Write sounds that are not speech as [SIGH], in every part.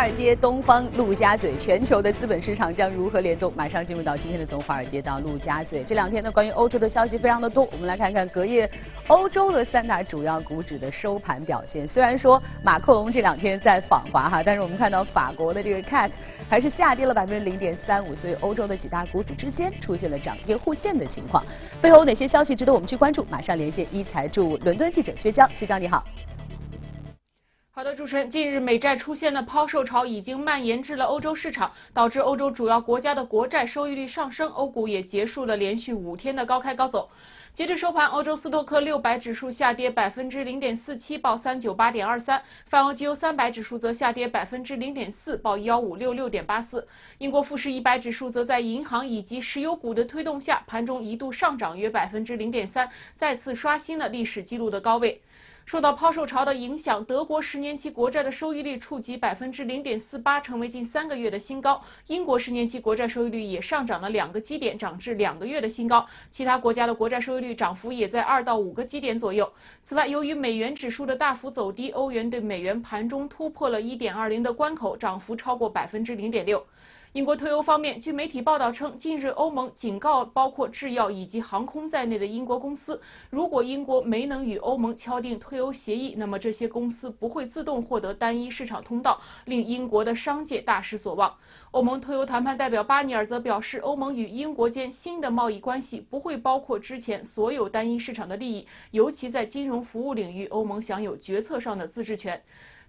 尔街、东方、陆家嘴，全球的资本市场将如何联动？马上进入到今天的从华尔街到陆家嘴。这两天呢，关于欧洲的消息非常的多，我们来看看隔夜欧洲的三大主要股指的收盘表现。虽然说马克龙这两天在访华哈，但是我们看到法国的这个 CAC 还是下跌了百分之零点三五，所以欧洲的几大股指之间出现了涨跌互现的情况。背后有哪些消息值得我们去关注？马上连线一财驻伦敦记者薛娇，薛娇你好。好的，主持人，近日美债出现的抛售潮已经蔓延至了欧洲市场，导致欧洲主要国家的国债收益率上升，欧股也结束了连续五天的高开高走。截至收盘，欧洲斯托克六百指数下跌百分之零点四七，报三九八点二三；泛欧绩优三百指数则下跌百分之零点四，报幺五六六点八四。英国富时一百指数则在银行以及石油股的推动下，盘中一度上涨约百分之零点三，再次刷新了历史纪录的高位。受到抛售潮的影响，德国十年期国债的收益率触及百分之零点四八，成为近三个月的新高。英国十年期国债收益率也上涨了两个基点，涨至两个月的新高。其他国家的国债收益率涨幅也在二到五个基点左右。此外，由于美元指数的大幅走低，欧元对美元盘中突破了一点二零的关口，涨幅超过百分之零点六。英国退欧方面，据媒体报道称，近日欧盟警告包括制药以及航空在内的英国公司，如果英国没能与欧盟敲定退欧协议，那么这些公司不会自动获得单一市场通道，令英国的商界大失所望。欧盟退欧谈判代表巴尼尔则表示，欧盟与英国间新的贸易关系不会包括之前所有单一市场的利益，尤其在金融服务领域，欧盟享有决策上的自治权。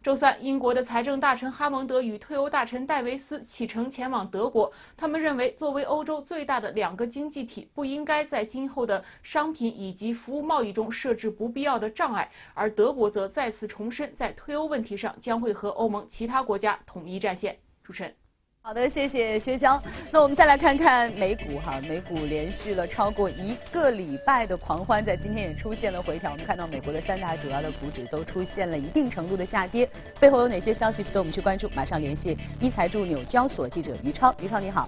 周三，英国的财政大臣哈蒙德与退欧大臣戴维斯启程前往德国。他们认为，作为欧洲最大的两个经济体，不应该在今后的商品以及服务贸易中设置不必要的障碍。而德国则再次重申，在退欧问题上将会和欧盟其他国家统一战线。主持人。好的，谢谢薛娇。那我们再来看看美股哈，美股连续了超过一个礼拜的狂欢，在今天也出现了回调。我们看到美国的三大主要的股指都出现了一定程度的下跌，背后有哪些消息值得我们去关注？马上联系一财驻纽交所记者于超，于超你好。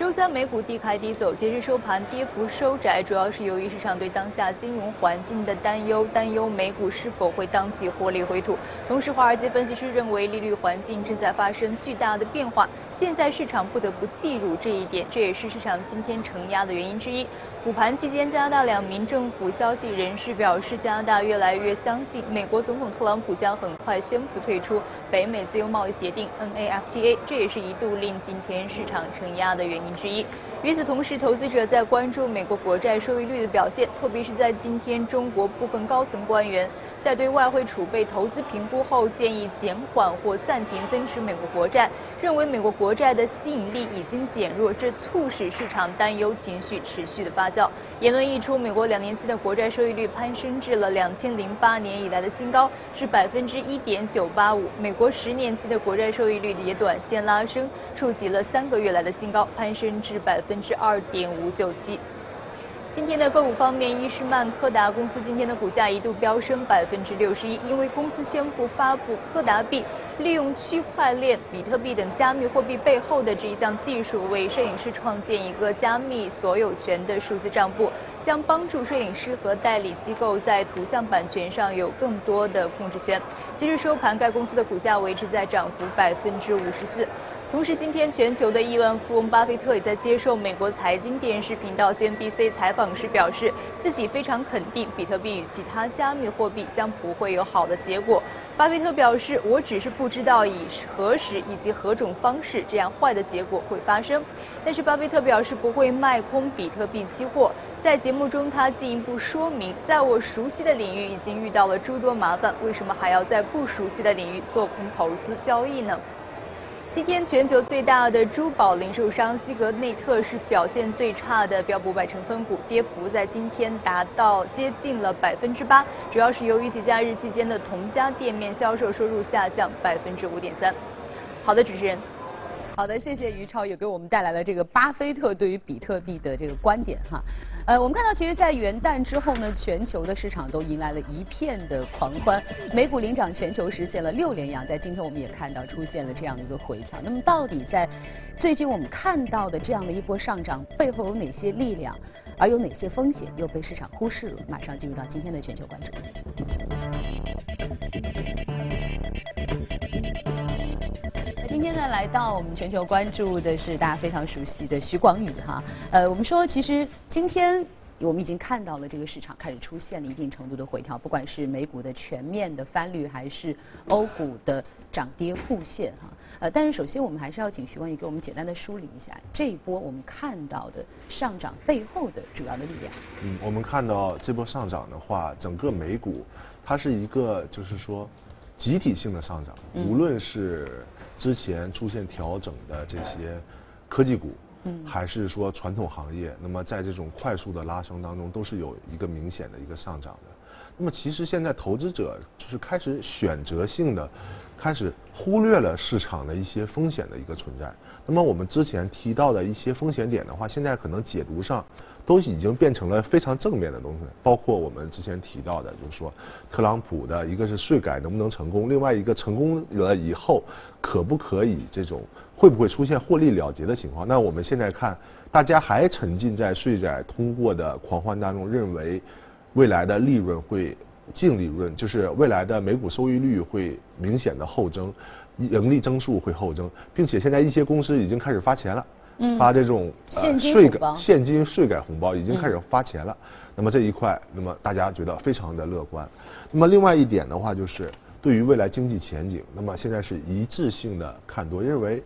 周三美股低开低走，截至收盘跌幅收窄，主要是由于市场对当下金融环境的担忧，担忧美股是否会当即获利回吐。同时，华尔街分析师认为利率环境正在发生巨大的变化。现在市场不得不记住这一点，这也是市场今天承压的原因之一。午盘期间，加拿大两名政府消息人士表示，加拿大越来越相信美国总统特朗普将很快宣布退出北美自由贸易协定 NAFTA，这也是一度令今天市场承压的原因之一。与此同时，投资者在关注美国国债收益率的表现，特别是在今天中国部分高层官员。在对外汇储备投资评估后，建议减缓或暂停增持美国国债，认为美国国债的吸引力已经减弱，这促使市场担忧情绪持续的发酵。言论一出，美国两年期的国债收益率攀升至了两千零八年以来的新高，是百分之一点九八五。美国十年期的国债收益率也短线拉升，触及了三个月来的新高，攀升至百分之二点五九七。今天的个股方面，伊士曼柯达公司今天的股价一度飙升百分之六十一，因为公司宣布发布柯达币，利用区块链、比特币等加密货币背后的这一项技术，为摄影师创建一个加密所有权的数字账簿，将帮助摄影师和代理机构在图像版权上有更多的控制权。今日收盘，该公司的股价维持在涨幅百分之五十四。同时，今天全球的亿万富翁巴菲特也在接受美国财经电视频道 CNBC 采访时表示，自己非常肯定比特币与其他加密货币将不会有好的结果。巴菲特表示：“我只是不知道以何时以及何种方式这样坏的结果会发生。”但是，巴菲特表示不会卖空比特币期货。在节目中，他进一步说明：“在我熟悉的领域已经遇到了诸多麻烦，为什么还要在不熟悉的领域做空投资交易呢？”今天全球最大的珠宝零售商西格内特是表现最差的标普百成分股，跌幅在今天达到接近了百分之八，主要是由于节假日期间的同家店面销售收入下降百分之五点三。好的，主持人。好的，谢谢于超也给我们带来了这个巴菲特对于比特币的这个观点哈。呃，我们看到其实，在元旦之后呢，全球的市场都迎来了一片的狂欢，美股领涨全球实现了六连阳，在今天我们也看到出现了这样的一个回调。那么到底在最近我们看到的这样的一波上涨背后有哪些力量，而有哪些风险又被市场忽视了？马上进入到今天的全球关注。在来到我们全球关注的是大家非常熟悉的徐广宇哈。呃，我们说其实今天。我们已经看到了这个市场开始出现了一定程度的回调，不管是美股的全面的翻绿，还是欧股的涨跌互现哈。呃，但是首先我们还是要请徐光宇给我们简单的梳理一下这一波我们看到的上涨背后的主要的力量。嗯，我们看到这波上涨的话，整个美股它是一个就是说集体性的上涨，无论是之前出现调整的这些科技股。嗯，还是说传统行业，那么在这种快速的拉升当中，都是有一个明显的一个上涨的。那么其实现在投资者就是开始选择性的，开始忽略了市场的一些风险的一个存在。那么我们之前提到的一些风险点的话，现在可能解读上都已经变成了非常正面的东西。包括我们之前提到的，就是说特朗普的一个是税改能不能成功，另外一个成功了以后可不可以这种。会不会出现获利了结的情况？那我们现在看，大家还沉浸在税改通过的狂欢当中，认为未来的利润会净利润，就是未来的每股收益率会明显的后增，盈利增速会后增，并且现在一些公司已经开始发钱了，发这种呃税改现金税改红包已经开始发钱了。那么这一块，那么大家觉得非常的乐观。那么另外一点的话，就是对于未来经济前景，那么现在是一致性的看多，认为。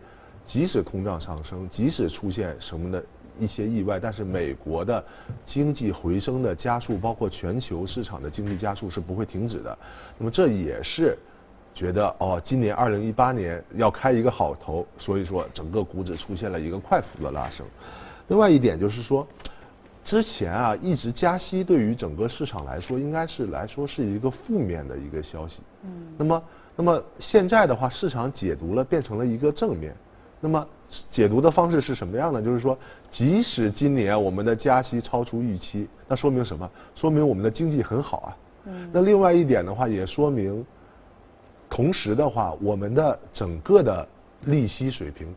即使通胀上升，即使出现什么的一些意外，但是美国的经济回升的加速，包括全球市场的经济加速是不会停止的。那么这也是觉得哦，今年二零一八年要开一个好头，所以说整个股指出现了一个快速的拉升。另外一点就是说，之前啊一直加息对于整个市场来说，应该是来说是一个负面的一个消息。嗯。那么，那么现在的话，市场解读了变成了一个正面。那么解读的方式是什么样呢？就是说，即使今年我们的加息超出预期，那说明什么？说明我们的经济很好啊。嗯。那另外一点的话，也说明，同时的话，我们的整个的利息水平，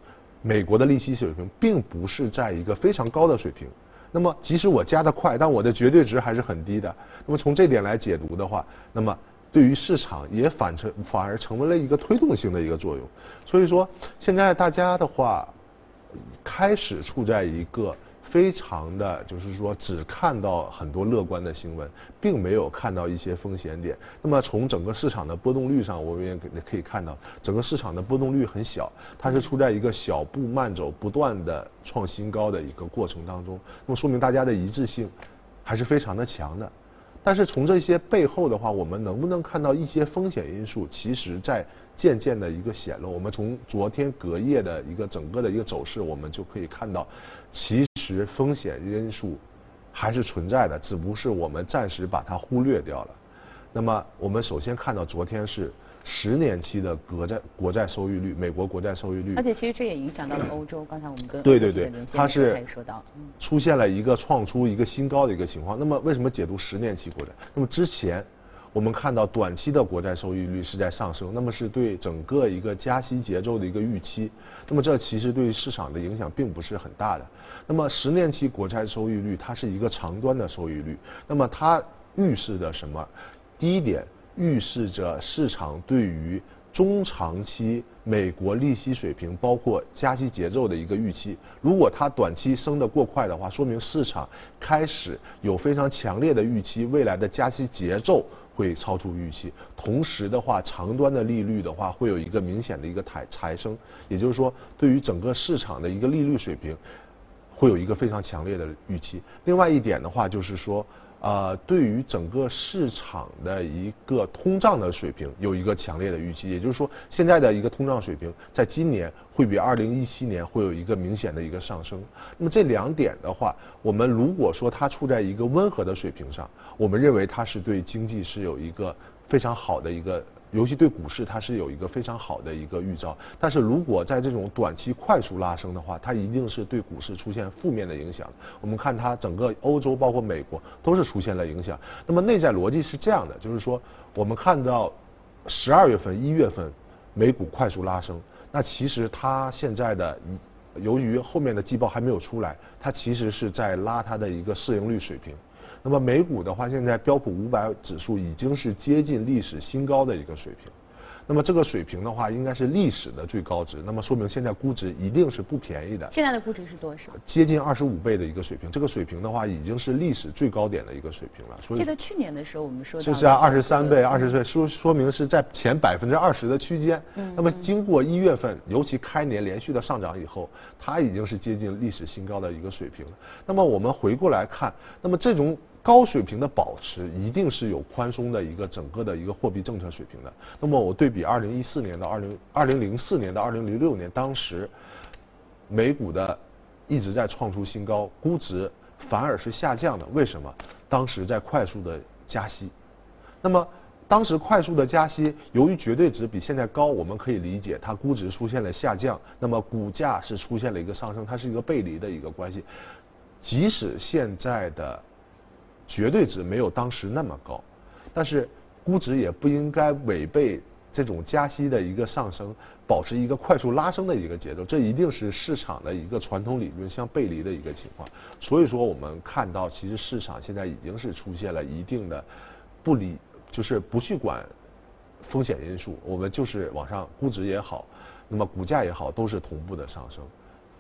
美国的利息水平并不是在一个非常高的水平。那么，即使我加的快，但我的绝对值还是很低的。那么从这点来解读的话，那么。对于市场也反成反而成为了一个推动性的一个作用，所以说现在大家的话开始处在一个非常的就是说只看到很多乐观的新闻，并没有看到一些风险点。那么从整个市场的波动率上，我们也可以看到，整个市场的波动率很小，它是处在一个小步慢走、不断的创新高的一个过程当中。那么说明大家的一致性还是非常的强的。但是从这些背后的话，我们能不能看到一些风险因素？其实，在渐渐的一个显露。我们从昨天隔夜的一个整个的一个走势，我们就可以看到，其实风险因素还是存在的，只不过是我们暂时把它忽略掉了。那么，我们首先看到昨天是。十年期的国债国债收益率，美国国债收益率，而且其实这也影响到了欧洲。刚才我们跟对对对，它是出现了一个创出一个新高的一个情况。那么为什么解读十年期国债？那么之前我们看到短期的国债收益率是在上升，那么是对整个一个加息节奏的一个预期。那么这其实对市场的影响并不是很大的。那么十年期国债收益率它是一个长端的收益率，那么它预示着什么？第一点。预示着市场对于中长期美国利息水平，包括加息节奏的一个预期。如果它短期升得过快的话，说明市场开始有非常强烈的预期，未来的加息节奏会超出预期。同时的话，长端的利率的话会有一个明显的一个抬抬升，也就是说，对于整个市场的一个利率水平，会有一个非常强烈的预期。另外一点的话，就是说。呃，对于整个市场的一个通胀的水平有一个强烈的预期，也就是说，现在的一个通胀水平在今年会比二零一七年会有一个明显的一个上升。那么这两点的话，我们如果说它处在一个温和的水平上，我们认为它是对经济是有一个非常好的一个。尤其对股市，它是有一个非常好的一个预兆。但是如果在这种短期快速拉升的话，它一定是对股市出现负面的影响。我们看它整个欧洲，包括美国，都是出现了影响。那么内在逻辑是这样的，就是说，我们看到十二月份、一月份美股快速拉升，那其实它现在的由于后面的季报还没有出来，它其实是在拉它的一个市盈率水平。那么美股的话，现在标普五百指数已经是接近历史新高的一个水平。那么这个水平的话，应该是历史的最高值。那么说明现在估值一定是不便宜的。现在的估值是多少？接近二十五倍的一个水平，这个水平的话已经是历史最高点的一个水平了。记得去年的时候我们说就是啊，二十三倍，二十岁说说明是在前百分之二十的区间。嗯。那么经过一月份，尤其开年连续的上涨以后，它已经是接近历史新高的一个水平了。那么我们回过来看，那么这种。高水平的保持一定是有宽松的一个整个的一个货币政策水平的。那么我对比二零一四年到二零二零零四年到二零零六年，当时美股的一直在创出新高，估值反而是下降的。为什么？当时在快速的加息。那么当时快速的加息，由于绝对值比现在高，我们可以理解它估值出现了下降。那么股价是出现了一个上升，它是一个背离的一个关系。即使现在的绝对值没有当时那么高，但是估值也不应该违背这种加息的一个上升，保持一个快速拉升的一个节奏，这一定是市场的一个传统理论相背离的一个情况。所以说，我们看到其实市场现在已经是出现了一定的不理，就是不去管风险因素，我们就是往上估值也好，那么股价也好，都是同步的上升。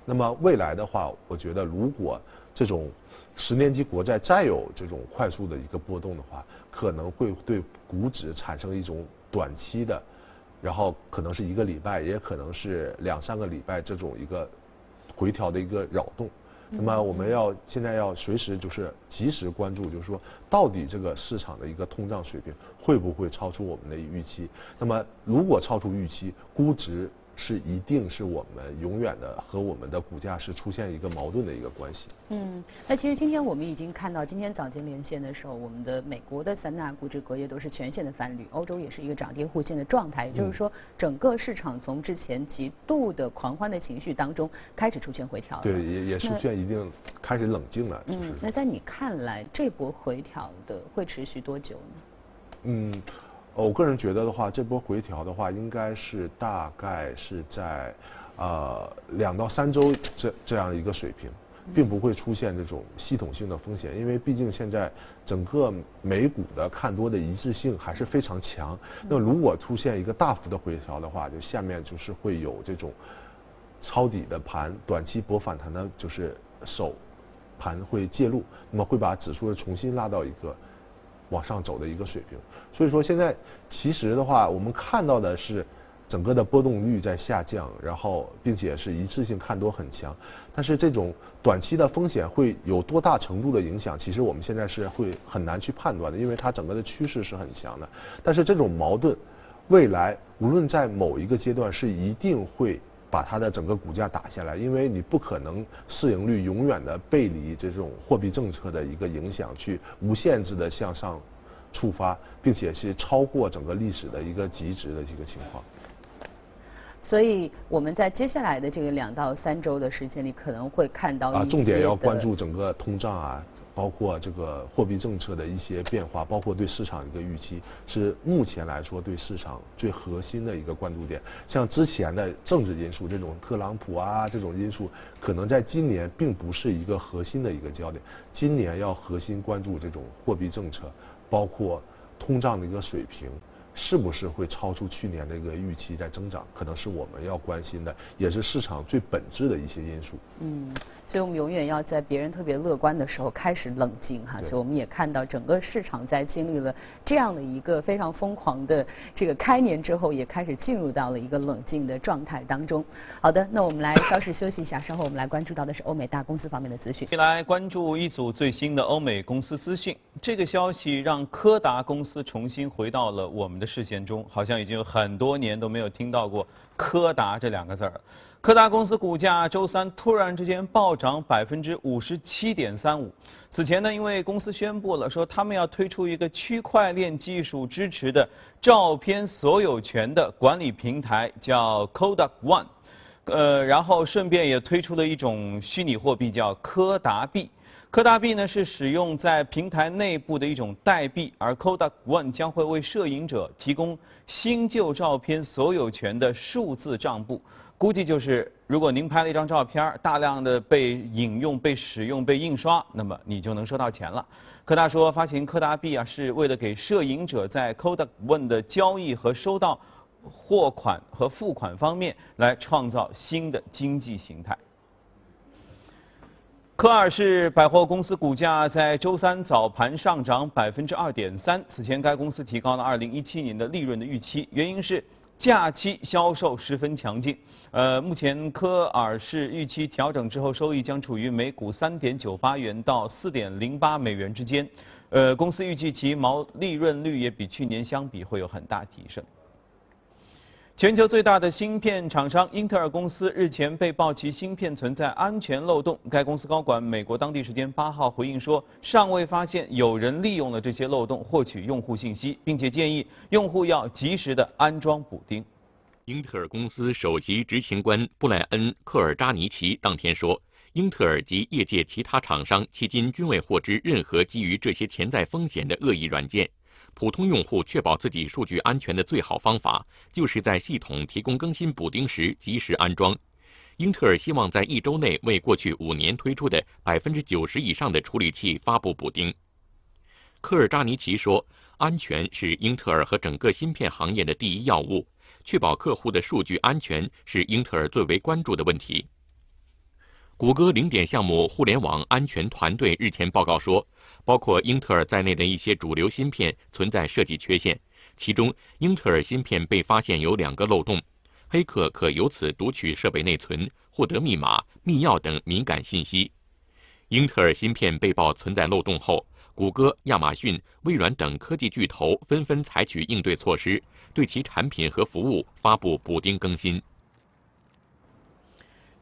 那么未来的话，我觉得如果这种十年期国债再有这种快速的一个波动的话，可能会对股指产生一种短期的，然后可能是一个礼拜，也可能是两三个礼拜这种一个回调的一个扰动。那么我们要现在要随时就是及时关注，就是说到底这个市场的一个通胀水平会不会超出我们的预期？那么如果超出预期，估值。是一定是我们永远的和我们的股价是出现一个矛盾的一个关系。嗯，那其实今天我们已经看到，今天早间连线的时候，我们的美国的三大股指隔夜都是全线的翻绿，欧洲也是一个涨跌互现的状态，也就是说，整个市场从之前极度的狂欢的情绪当中开始出现回调。对，也也出现一定开始冷静了。嗯，那在你看来，这波回调的会持续多久呢？嗯。我个人觉得的话，这波回调的话，应该是大概是在，呃，两到三周这这样一个水平，并不会出现这种系统性的风险，因为毕竟现在整个美股的看多的一致性还是非常强。那如果出现一个大幅的回调的话，就下面就是会有这种抄底的盘，短期博反弹的，就是手盘会介入，那么会把指数重新拉到一个。往上走的一个水平，所以说现在其实的话，我们看到的是整个的波动率在下降，然后并且是一次性看多很强，但是这种短期的风险会有多大程度的影响，其实我们现在是会很难去判断的，因为它整个的趋势是很强的，但是这种矛盾未来无论在某一个阶段是一定会。把它的整个股价打下来，因为你不可能市盈率永远的背离这种货币政策的一个影响，去无限制的向上触发，并且是超过整个历史的一个极值的一个情况。所以我们在接下来的这个两到三周的时间里，可能会看到啊，重点要关注整个通胀啊。包括这个货币政策的一些变化，包括对市场一个预期，是目前来说对市场最核心的一个关注点。像之前的政治因素，这种特朗普啊这种因素，可能在今年并不是一个核心的一个焦点。今年要核心关注这种货币政策，包括通胀的一个水平。是不是会超出去年的一个预期在增长？可能是我们要关心的，也是市场最本质的一些因素。嗯，所以我们永远要在别人特别乐观的时候开始冷静哈。所以我们也看到整个市场在经历了这样的一个非常疯狂的这个开年之后，也开始进入到了一个冷静的状态当中。好的，那我们来稍事休息一下，稍后我们来关注到的是欧美大公司方面的资讯。先来关注一组最新的欧美公司资讯。这个消息让柯达公司重新回到了我们的。视线中，好像已经很多年都没有听到过柯达这两个字儿。柯达公司股价周三突然之间暴涨百分之五十七点三五。此前呢，因为公司宣布了说他们要推出一个区块链技术支持的照片所有权的管理平台，叫 Kodak One。呃，然后顺便也推出了一种虚拟货币，叫柯达币。柯达币呢是使用在平台内部的一种代币，而 Kodak One 将会为摄影者提供新旧照片所有权的数字账簿。估计就是如果您拍了一张照片，大量的被引用、被使用、被印刷，那么你就能收到钱了。柯达说，发行柯达币啊是为了给摄影者在 Kodak One 的交易和收到。货款和付款方面来创造新的经济形态。科尔氏百货公司股价在周三早盘上涨百分之二点三。此前，该公司提高了二零一七年的利润的预期，原因是假期销售十分强劲。呃，目前科尔氏预期调整之后，收益将处于每股三点九八元到四点零八美元之间。呃，公司预计其毛利润率也比去年相比会有很大提升。全球最大的芯片厂商英特尔公司日前被曝其芯片存在安全漏洞。该公司高管美国当地时间八号回应说，尚未发现有人利用了这些漏洞获取用户信息，并且建议用户要及时的安装补丁。英特尔公司首席执行官布莱恩·克尔扎尼奇当天说，英特尔及业界其他厂商迄今均未获知任何基于这些潜在风险的恶意软件。普通用户确保自己数据安全的最好方法，就是在系统提供更新补丁时及时安装。英特尔希望在一周内为过去五年推出的百分之九十以上的处理器发布补丁。科尔扎尼奇说：“安全是英特尔和整个芯片行业的第一要务，确保客户的数据安全是英特尔最为关注的问题。”谷歌零点项目互联网安全团队日前报告说。包括英特尔在内的一些主流芯片存在设计缺陷，其中英特尔芯片被发现有两个漏洞，黑客可由此读取设备内存、获得密码、密钥等敏感信息。英特尔芯片被曝存在漏洞后，谷歌、亚马逊、微软等科技巨头纷纷采取应对措施，对其产品和服务发布补丁更新。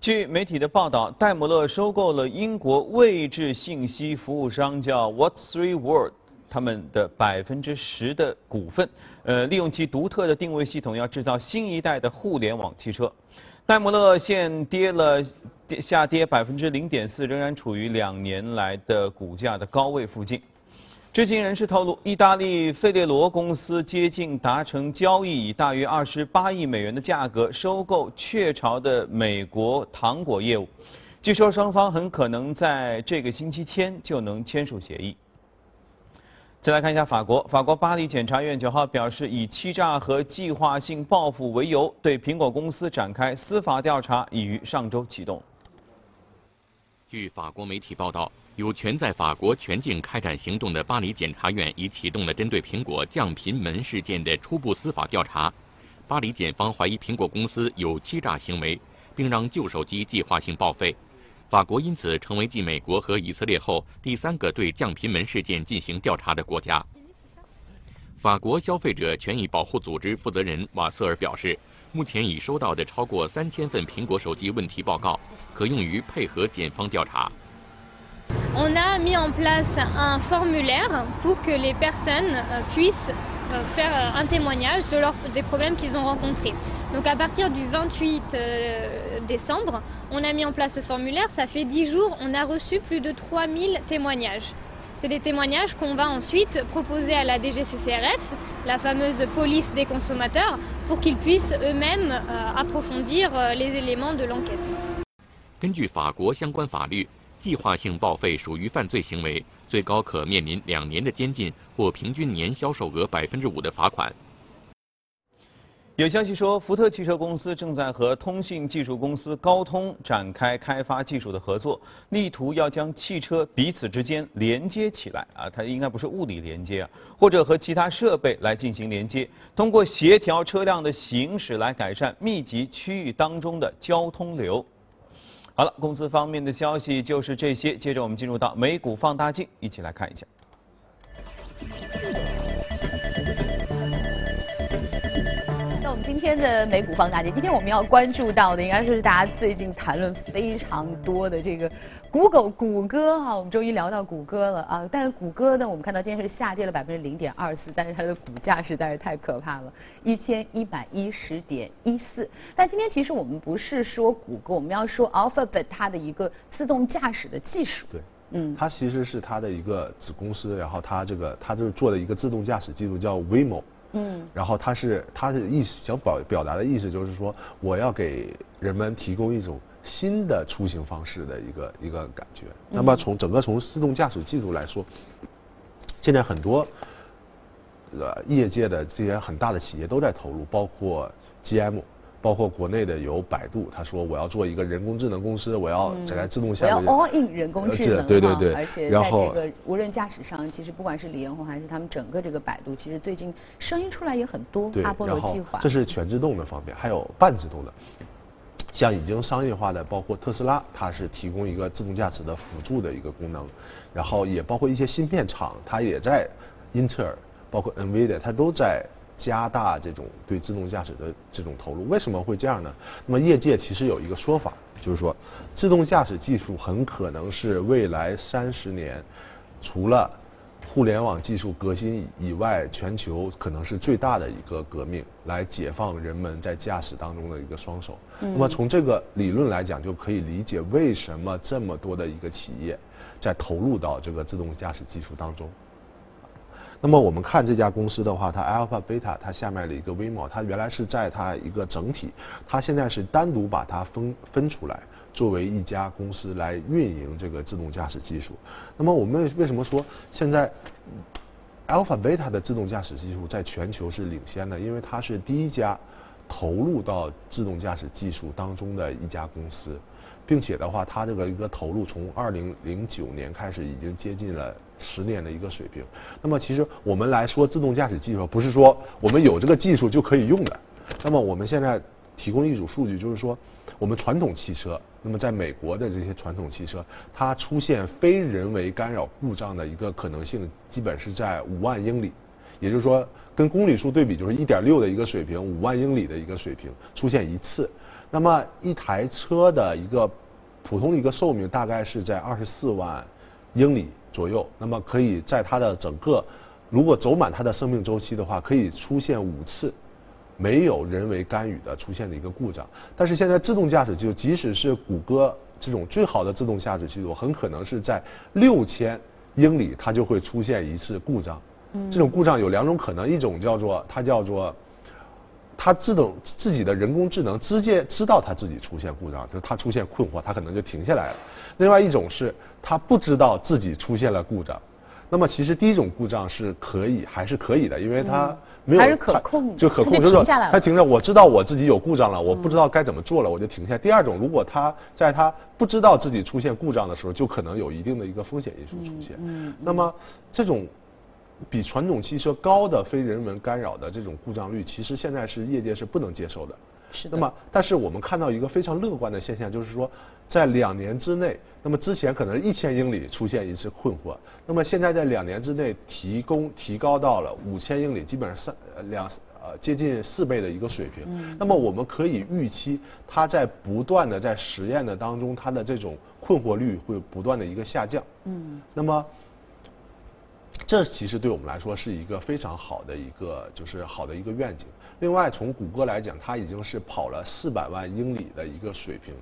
据媒体的报道，戴姆勒收购了英国位置信息服务商叫 What Three World，他们的百分之十的股份，呃，利用其独特的定位系统，要制造新一代的互联网汽车。戴姆勒现跌了，下跌百分之零点四，仍然处于两年来的股价的高位附近。知情人士透露，意大利费列罗公司接近达成交易，以大约二十八亿美元的价格收购雀巢的美国糖果业务。据说双方很可能在这个星期天就能签署协议。再来看一下法国，法国巴黎检察院九号表示，以欺诈和计划性报复为由，对苹果公司展开司法调查，已于上周启动。据法国媒体报道。有权在法国全境开展行动的巴黎检察院已启动了针对苹果降频门事件的初步司法调查。巴黎检方怀疑苹果公司有欺诈行为，并让旧手机计划性报废。法国因此成为继美国和以色列后第三个对降频门事件进行调查的国家。法国消费者权益保护组织负责人瓦瑟尔表示，目前已收到的超过三千份苹果手机问题报告，可用于配合检方调查。On a mis en place un formulaire pour que les personnes euh, puissent euh, faire euh, un témoignage de leur, des problèmes qu'ils ont rencontrés. Donc à partir du 28 décembre, on a mis en place ce formulaire, ça fait 10 jours, on a reçu plus de 3000 témoignages. C'est des témoignages qu'on va ensuite proposer à la DGCCRF, la fameuse police des consommateurs, pour qu'ils puissent eux-mêmes approfondir les éléments de l'enquête. 计划性报废属于犯罪行为，最高可面临两年的监禁或平均年销售额百分之五的罚款。有消息说，福特汽车公司正在和通信技术公司高通展开开发技术的合作，力图要将汽车彼此之间连接起来啊，它应该不是物理连接啊，或者和其他设备来进行连接，通过协调车辆的行驶来改善密集区域当中的交通流。好了，公司方面的消息就是这些。接着我们进入到美股放大镜，一起来看一下。今天的美股放大镜，今天我们要关注到的，应该说是大家最近谈论非常多的这个。Google，谷歌哈，我们终于聊到谷歌了啊！但是谷歌呢，我们看到今天是下跌了百分之零点二四，但是它的股价实在是太可怕了，一千一百一十点一四。但今天其实我们不是说谷歌，我们要说 Alphabet 它的一个自动驾驶的技术。对，嗯，它其实是它的一个子公司，然后它这个它就是做了一个自动驾驶技术叫 Waymo。嗯，然后他是他的意思想表表达的意思就是说，我要给人们提供一种。新的出行方式的一个一个感觉。那么从整个从自动驾驶技术来说，现在很多呃业界的这些很大的企业都在投入，包括 GM。包括国内的有百度，他说我要做一个人工智能公司，我要在自动驾驶。我要 all in 人工智能对对对。而且在这个无人驾驶上，其实不管是李彦宏还是他们整个这个百度，其实最近声音出来也很多。阿波罗计划。这是全自动的方面，还有半自动的，像已经商业化的，包括特斯拉，它是提供一个自动驾驶的辅助的一个功能，然后也包括一些芯片厂，它也在英特尔，包括 NVIDIA，它都在。加大这种对自动驾驶的这种投入，为什么会这样呢？那么业界其实有一个说法，就是说，自动驾驶技术很可能是未来三十年除了互联网技术革新以外，全球可能是最大的一个革命，来解放人们在驾驶当中的一个双手。那么从这个理论来讲，就可以理解为什么这么多的一个企业在投入到这个自动驾驶技术当中。那么我们看这家公司的话，它 Alpha Beta 它下面的一个 Waymo，它原来是在它一个整体，它现在是单独把它分分出来，作为一家公司来运营这个自动驾驶技术。那么我们为什么说现在 Alpha Beta 的自动驾驶技术在全球是领先的？因为它是第一家投入到自动驾驶技术当中的一家公司。并且的话，它这个一个投入从二零零九年开始，已经接近了十年的一个水平。那么，其实我们来说自动驾驶技术，不是说我们有这个技术就可以用的。那么，我们现在提供一组数据，就是说，我们传统汽车，那么在美国的这些传统汽车，它出现非人为干扰故障的一个可能性，基本是在五万英里，也就是说，跟公里数对比，就是一点六的一个水平，五万英里的一个水平出现一次。那么一台车的一个普通的一个寿命大概是在二十四万英里左右。那么可以在它的整个如果走满它的生命周期的话，可以出现五次没有人为干预的出现的一个故障。但是现在自动驾驶就即使是谷歌这种最好的自动驾驶技术，很可能是在六千英里它就会出现一次故障。这种故障有两种可能，一种叫做它叫做。它自动自己的人工智能直接知道它自己出现故障，就是它出现困惑，它可能就停下来了。另外一种是它不知道自己出现了故障，那么其实第一种故障是可以还是可以的，因为它没有还是可控，就可控，就是说它停了，我知道我自己有故障了，我不知道该怎么做了，我就停下。第二种，如果它在它不知道自己出现故障的时候，就可能有一定的一个风险因素出现。嗯那么这种。比传统汽车高的非人文干扰的这种故障率，其实现在是业界是不能接受的。是的。那么，但是我们看到一个非常乐观的现象，就是说，在两年之内，那么之前可能一千英里出现一次困惑，那么现在在两年之内提供提高到了五千英里，基本上三两呃接近四倍的一个水平。嗯。那么我们可以预期，它在不断的在实验的当中，它的这种困惑率会不断的一个下降。嗯。那么。这其实对我们来说是一个非常好的一个，就是好的一个愿景。另外，从谷歌来讲，它已经是跑了四百万英里的一个水平，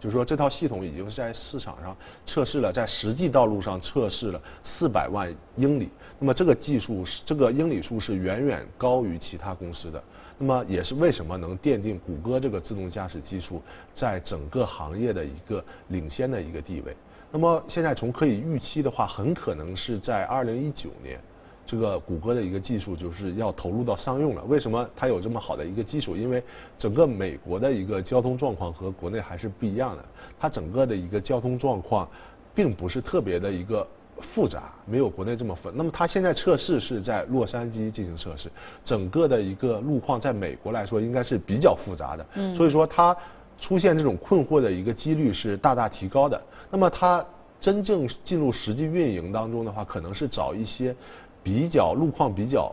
就是说这套系统已经是在市场上测试了，在实际道路上测试了四百万英里。那么这个技术这个英里数是远远高于其他公司的。那么也是为什么能奠定谷歌这个自动驾驶技术在整个行业的一个领先的一个地位。那么现在从可以预期的话，很可能是在二零一九年，这个谷歌的一个技术就是要投入到商用了。为什么它有这么好的一个基础？因为整个美国的一个交通状况和国内还是不一样的。它整个的一个交通状况，并不是特别的一个复杂，没有国内这么分。那么它现在测试是在洛杉矶进行测试，整个的一个路况在美国来说应该是比较复杂的。嗯。所以说它出现这种困惑的一个几率是大大提高的。那么它真正进入实际运营当中的话，可能是找一些比较路况比较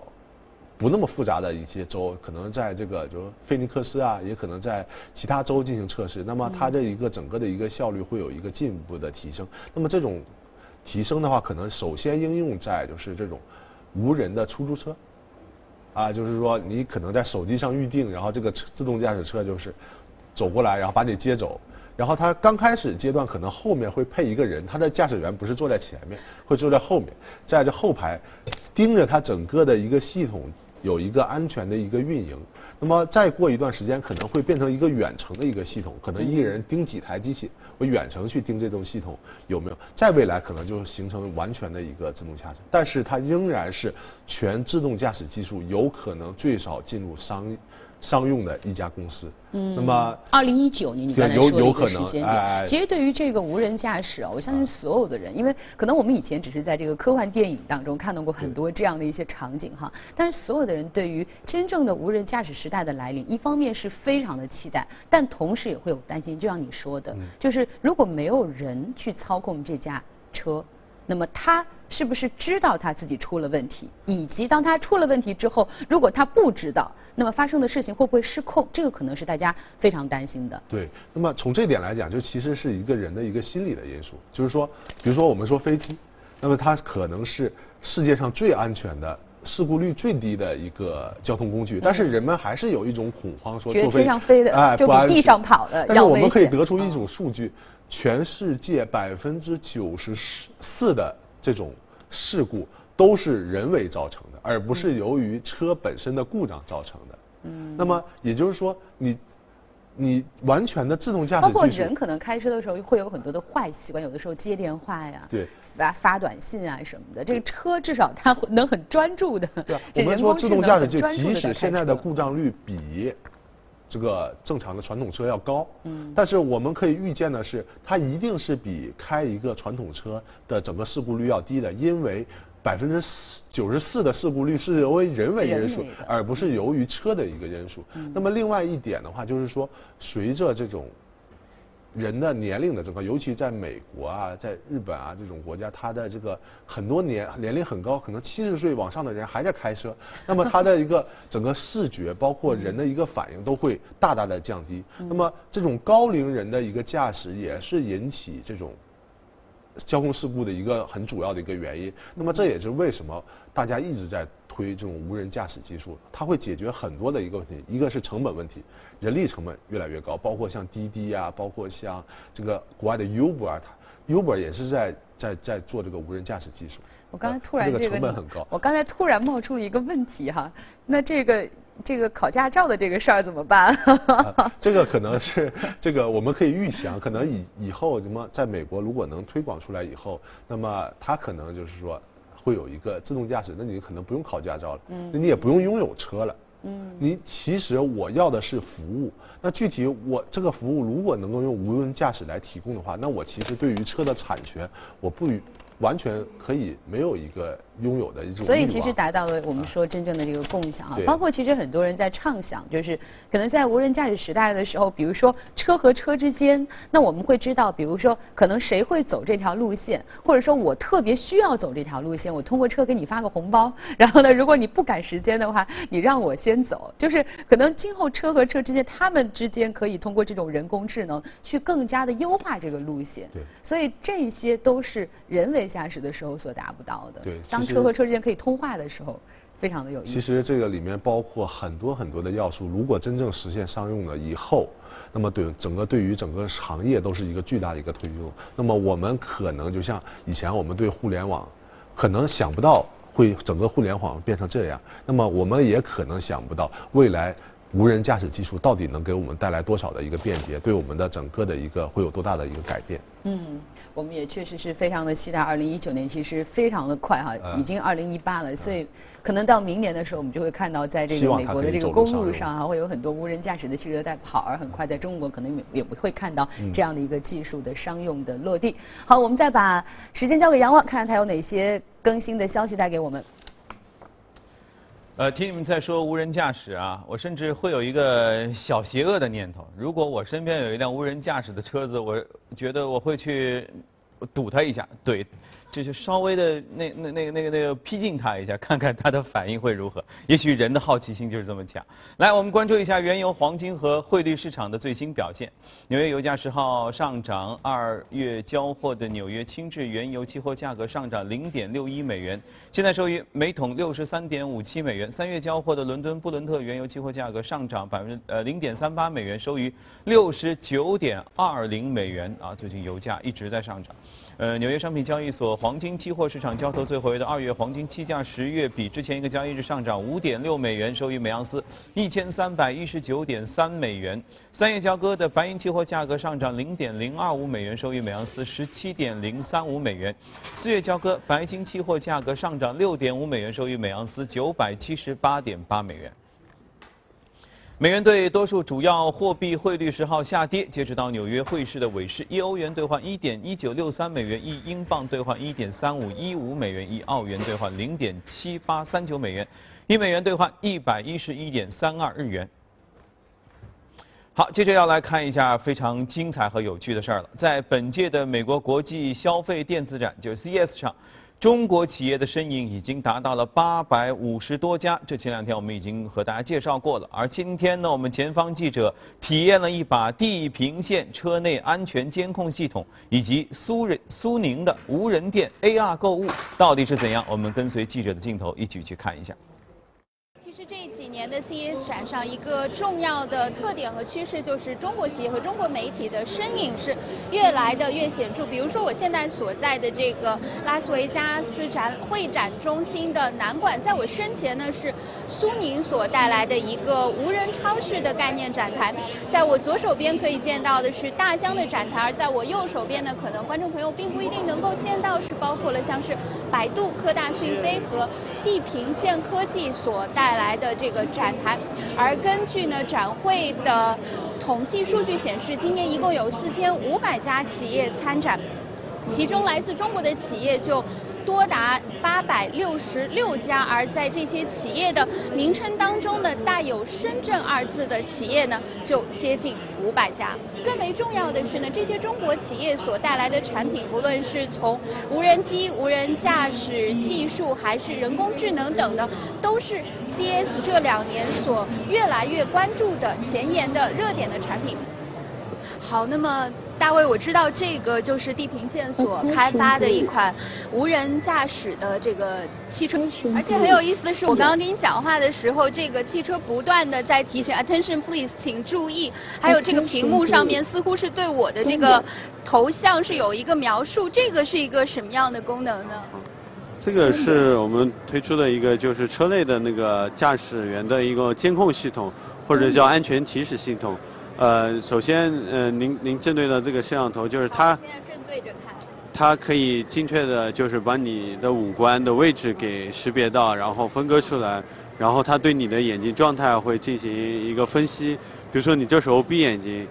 不那么复杂的一些州，可能在这个就是菲尼克斯啊，也可能在其他州进行测试。那么它这一个整个的一个效率会有一个进一步的提升。那么这种提升的话，可能首先应用在就是这种无人的出租车啊，就是说你可能在手机上预定，然后这个自动驾驶车就是走过来，然后把你接走。然后它刚开始阶段可能后面会配一个人，他的驾驶员不是坐在前面，会坐在后面，在这后排盯着它整个的一个系统有一个安全的一个运营。那么再过一段时间，可能会变成一个远程的一个系统，可能一人盯几台机器，我远程去盯这种系统有没有。在未来可能就形成完全的一个自动驾驶，但是它仍然是全自动驾驶技术有可能最少进入商。商用的一家公司，嗯，那么二零一九年你刚才说的一个时间点，其实对于这个无人驾驶啊，我相信所有的人，因为可能我们以前只是在这个科幻电影当中看到过很多这样的一些场景哈，但是所有的人对于真正的无人驾驶时代的来临，一方面是非常的期待，但同时也会有担心，就像你说的，就是如果没有人去操控这架车。那么他是不是知道他自己出了问题？以及当他出了问题之后，如果他不知道，那么发生的事情会不会失控？这个可能是大家非常担心的。对，那么从这点来讲，就其实是一个人的一个心理的因素。就是说，比如说我们说飞机，那么它可能是世界上最安全的、事故率最低的一个交通工具，但是人们还是有一种恐慌，说坐飞上飞的哎，就比地上跑的但是我们可以得出一种数据。全世界百分之九十四的这种事故都是人为造成的，而不是由于车本身的故障造成的。嗯。那么也就是说，你你完全的自动驾驶，包括人可能开车的时候会有很多的坏习惯，有的时候接电话呀，对，发发短信啊什么的。这个车至少它能很专注的。对。我们说自动驾驶就即使现在的故障率比。这个正常的传统车要高，嗯，但是我们可以预见的是，它一定是比开一个传统车的整个事故率要低的，因为百分之九十四的事故率是由于人为因素，而不是由于车的一个因素。那么另外一点的话，就是说，随着这种。人的年龄的增高，尤其在美国啊，在日本啊这种国家，他的这个很多年年龄很高，可能七十岁往上的人还在开车，[LAUGHS] 那么他的一个整个视觉，包括人的一个反应都会大大的降低。那么这种高龄人的一个驾驶也是引起这种交通事故的一个很主要的一个原因。那么这也是为什么大家一直在。推这种无人驾驶技术，它会解决很多的一个问题，一个是成本问题，人力成本越来越高，包括像滴滴啊，包括像这个国外的 Uber 啊，它 Uber 也是在在在做这个无人驾驶技术。我刚才突然这个成本很高。我刚才突然冒出了一个问题哈，那这个这个考驾照的这个事儿怎么办？这个可能是这个我们可以预想，可能以以后什么在美国如果能推广出来以后，那么它可能就是说。会有一个自动驾驶，那你可能不用考驾照了，那，你也不用拥有车了，嗯，你其实我要的是服务，那具体我这个服务如果能够用无人驾驶来提供的话，那我其实对于车的产权，我不与。完全可以没有一个拥有的一种，所以其实达到了我们说真正的这个共享啊，包括其实很多人在畅想，就是可能在无人驾驶时代的时候，比如说车和车之间，那我们会知道，比如说可能谁会走这条路线，或者说我特别需要走这条路线，我通过车给你发个红包，然后呢，如果你不赶时间的话，你让我先走，就是可能今后车和车之间，他们之间可以通过这种人工智能去更加的优化这个路线，对，所以这些都是人为。驾驶的时候所达不到的。对，当车和车之间可以通话的时候，非常的有意思。其实这个里面包括很多很多的要素，如果真正实现商用了以后，那么对整个对于整个行业都是一个巨大的一个推动。那么我们可能就像以前我们对互联网，可能想不到会整个互联网变成这样。那么我们也可能想不到未来。无人驾驶技术到底能给我们带来多少的一个便捷？对我们的整个的一个会有多大的一个改变？嗯，我们也确实是非常的期待。二零一九年其实非常的快哈，已经二零一八了，所以可能到明年的时候，我们就会看到在这个美国的这个公路上啊，会有很多无人驾驶的汽车在跑，而很快在中国可能也也不会看到这样的一个技术的商用的落地。好，我们再把时间交给杨望，看看他有哪些更新的消息带给我们。呃，听你们在说无人驾驶啊，我甚至会有一个小邪恶的念头：如果我身边有一辆无人驾驶的车子，我觉得我会去堵它一下，怼。就是稍微的那那那个那个那个逼近他一下，看看他的反应会如何。也许人的好奇心就是这么强。来，我们关注一下原油、黄金和汇率市场的最新表现。纽约油价十号上涨，二月交货的纽约轻质原油期货价格上涨零点六一美元，现在收于每桶六十三点五七美元。三月交货的伦敦布伦特原油期货价格上涨百分之呃零点三八美元，收于六十九点二零美元。啊，最近油价一直在上涨。呃，纽约商品交易所黄金期货市场交投最活跃的二月黄金期价，十月比之前一个交易日上涨五点六美元，收于每盎司一千三百一十九点三美元。三月交割的白银期货价格上涨零点零二五美元，收于每盎司十七点零三五美元。四月交割白金期货价格上涨六点五美元，收于每盎司九百七十八点八美元。美元对多数主要货币汇率十号下跌，截止到纽约汇市的尾市，一欧元兑换一点一九六三美元，一英镑兑换一点三五一五美元，一澳元兑换零点七八三九美元，一美元兑换一百一十一点三二日元。好，接着要来看一下非常精彩和有趣的事儿了，在本届的美国国际消费电子展，就是 CES 上。中国企业的身影已经达到了八百五十多家，这前两天我们已经和大家介绍过了。而今天呢，我们前方记者体验了一把地平线车内安全监控系统，以及苏人苏宁的无人店 AR 购物到底是怎样？我们跟随记者的镜头一起去看一下。这几年的 CES 展上一个重要的特点和趋势，就是中国企业和中国媒体的身影是越来的越显著。比如说我现在所在的这个拉斯维加斯展会展中心的南馆，在我身前呢是苏宁所带来的一个无人超市的概念展台。在我左手边可以见到的是大疆的展台，而在我右手边呢，可能观众朋友并不一定能够见到，是包括了像是百度、科大讯飞和地平线科技所带来。的这个展台，而根据呢展会的统计数据显示，今年一共有四千五百家企业参展，其中来自中国的企业就。多达八百六十六家，而在这些企业的名称当中呢，带有“深圳”二字的企业呢，就接近五百家。更为重要的是呢，这些中国企业所带来的产品，不论是从无人机、无人驾驶技术，还是人工智能等的，都是 CS 这两年所越来越关注的前沿的热点的产品。好，那么大卫，我知道这个就是地平线所开发的一款无人驾驶的这个汽车，而且很有意思的是，我刚刚跟你讲话的时候，这个汽车不断的在提醒 attention please，请注意，还有这个屏幕上面似乎是对我的这个头像是有一个描述，这个是一个什么样的功能呢？这个是我们推出的一个就是车内的那个驾驶员的一个监控系统，或者叫安全提示系统。呃，首先，呃，您您正对的这个摄像头就是它，正对着看，它可以精确的，就是把你的五官的位置给识别到，然后分割出来，然后它对你的眼睛状态会进行一个分析。比如说你这时候闭眼睛，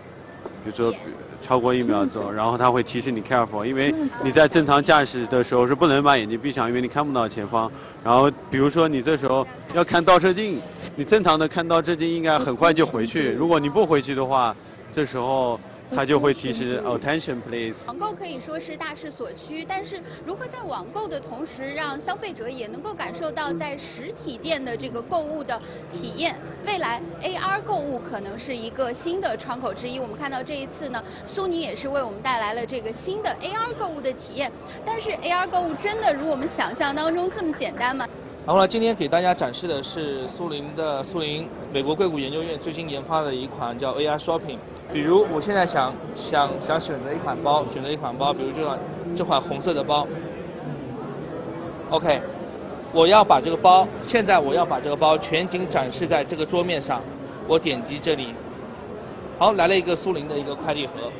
比如说超过一秒 [LAUGHS] 钟，然后它会提示你 careful，因为你在正常驾驶的时候是不能把眼睛闭上，因为你看不到前方。然后比如说你这时候要看倒车镜。你正常的看到这镜应该很快就回去，如果你不回去的话，这时候它就会提示 attention please。网购可以说是大势所趋，但是如何在网购的同时让消费者也能够感受到在实体店的这个购物的体验？未来 AR 购物可能是一个新的窗口之一。我们看到这一次呢，苏宁也是为我们带来了这个新的 AR 购物的体验。但是 AR 购物真的如我们想象当中这么简单吗？然后呢，今天给大家展示的是苏宁的苏宁美国硅谷研究院最新研发的一款叫 AR Shopping。比如我现在想想想选择一款包，选择一款包，比如这款这款红色的包。OK，我要把这个包，现在我要把这个包全景展示在这个桌面上。我点击这里，好，来了一个苏宁的一个快递盒，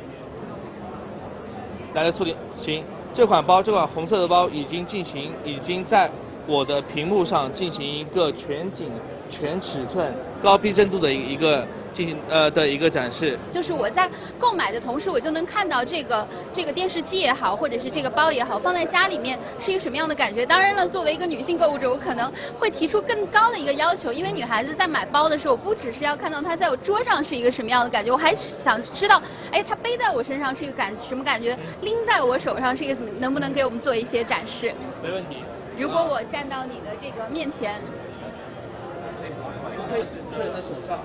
来了苏宁，行，这款包这款红色的包已经进行已经在。我的屏幕上进行一个全景、全尺寸、高逼真度的一一个进行呃的一个展示。就是我在购买的同时，我就能看到这个这个电视机也好，或者是这个包也好，放在家里面是一个什么样的感觉。当然了，作为一个女性购物者，我可能会提出更高的一个要求，因为女孩子在买包的时候，不只是要看到它在我桌上是一个什么样的感觉，我还想知道，哎，它背在我身上是一个感什么感觉，拎在我手上是一个，能不能给我们做一些展示？没问题。如果我站到你的这个面前，可以确认在手上，